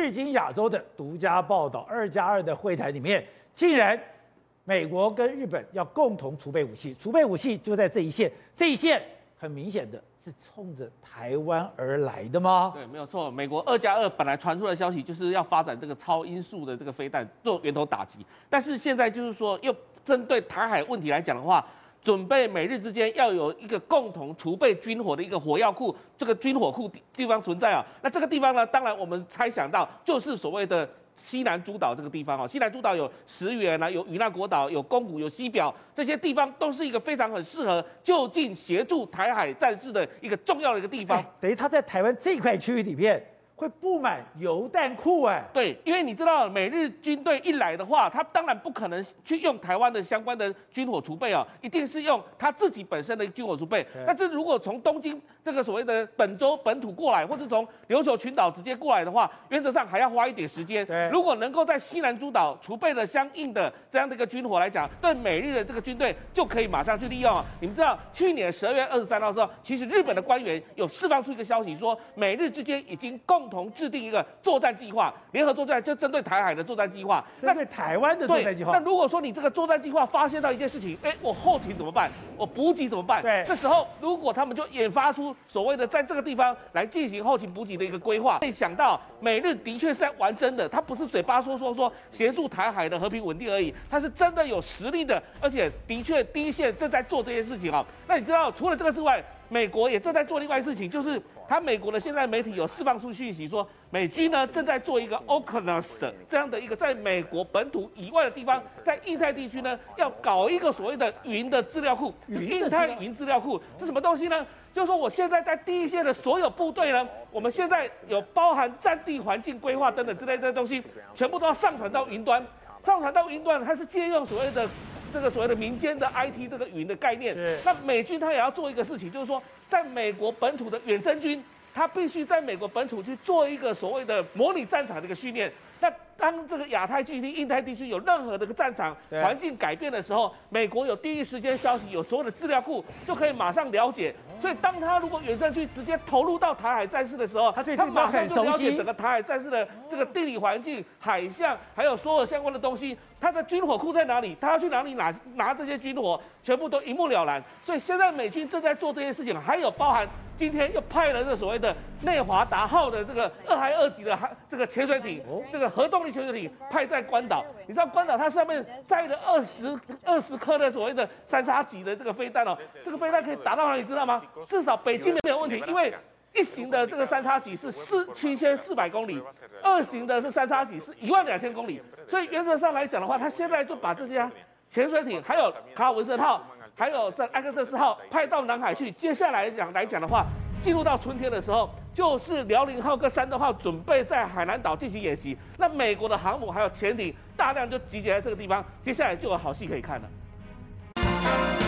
日经亚洲的独家报道，二加二的会谈里面，竟然美国跟日本要共同储备武器，储备武器就在这一线，这一线很明显的是冲着台湾而来的吗？对，没有错。美国二加二本来传出的消息就是要发展这个超音速的这个飞弹做源头打击，但是现在就是说又针对台海问题来讲的话。准备美日之间要有一个共同储备军火的一个火药库，这个军火库地方存在啊。那这个地方呢，当然我们猜想到就是所谓的西南诸岛这个地方啊。西南诸岛有石垣啊，有与那国岛，有宫古，有西表，这些地方都是一个非常很适合就近协助台海战事的一个重要的一个地方。等于他在台湾这块区域里面。会布满油弹库哎，对，因为你知道美日军队一来的话，他当然不可能去用台湾的相关的军火储备啊，一定是用他自己本身的军火储备。那这如果从东京这个所谓的本州本土过来，或者从琉球群岛直接过来的话，原则上还要花一点时间。对，如果能够在西南诸岛储备了相应的这样的一个军火来讲，对美日的这个军队就可以马上去利用。你们知道，去年十二月二十三号的时候，其实日本的官员有释放出一个消息，说美日之间已经共同制定一个作战计划，联合作战就针对台海的作战计划。针对台湾的作战计划。那如果说你这个作战计划发现到一件事情，哎，我后勤怎么办？我补给怎么办？对，这时候如果他们就研发出所谓的在这个地方来进行后勤补给的一个规划，可以想到美日的确是在玩真的，他不是嘴巴说说说协助台海的和平稳定而已，他是真的有实力的，而且的确第一线正在做这件事情啊。那你知道除了这个之外，美国也正在做另外一事情，就是他美国的现在媒体有释放出讯息说，美军呢正在做一个 AUKUS 的这样的一个在美国本土以外的地方，在印太地区呢要搞一个所谓的云的资料库，印太云资料库是什么东西呢？就是说我现在在第一线的所有部队呢，我们现在有包含战地环境规划等等之类的东西，全部都要上传到云端，上传到云端，它是借用所谓的。这个所谓的民间的 IT 这个云的概念，那美军他也要做一个事情，就是说，在美国本土的远征军，他必须在美国本土去做一个所谓的模拟战场的一个训练。那当这个亚太地区、印太地区有任何的个战场环境改变的时候，美国有第一时间消息，有所有的资料库，就可以马上了解。所以，当他如果远战区直接投入到台海战事的时候，他他马上就了解整个台海战事的这个地理环境、海象，还有所有相关的东西。他的军火库在哪里？他要去哪里拿拿这些军火？全部都一目了然。所以现在美军正在做这些事情，还有包含今天又派了这所谓的内华达号的这个二海二级的这个潜水艇，这个核动力潜水艇派在关岛。你知道关岛它上面载了二十二十颗的所谓的三叉戟的这个飞弹哦，这个飞弹可以打到哪里？知道吗？至少北京没有问题，因为一型的这个三叉戟是四七千四百公里，二型的是三叉戟是一万两千公里，所以原则上来讲的话，他现在就把这些潜水艇，还有卡尔文森号，还有这艾克瑟斯号派到南海去。接下来讲来讲的话，进入到春天的时候，就是辽宁号跟山东号准备在海南岛进行演习，那美国的航母还有潜艇大量就集结在这个地方，接下来就有好戏可以看了。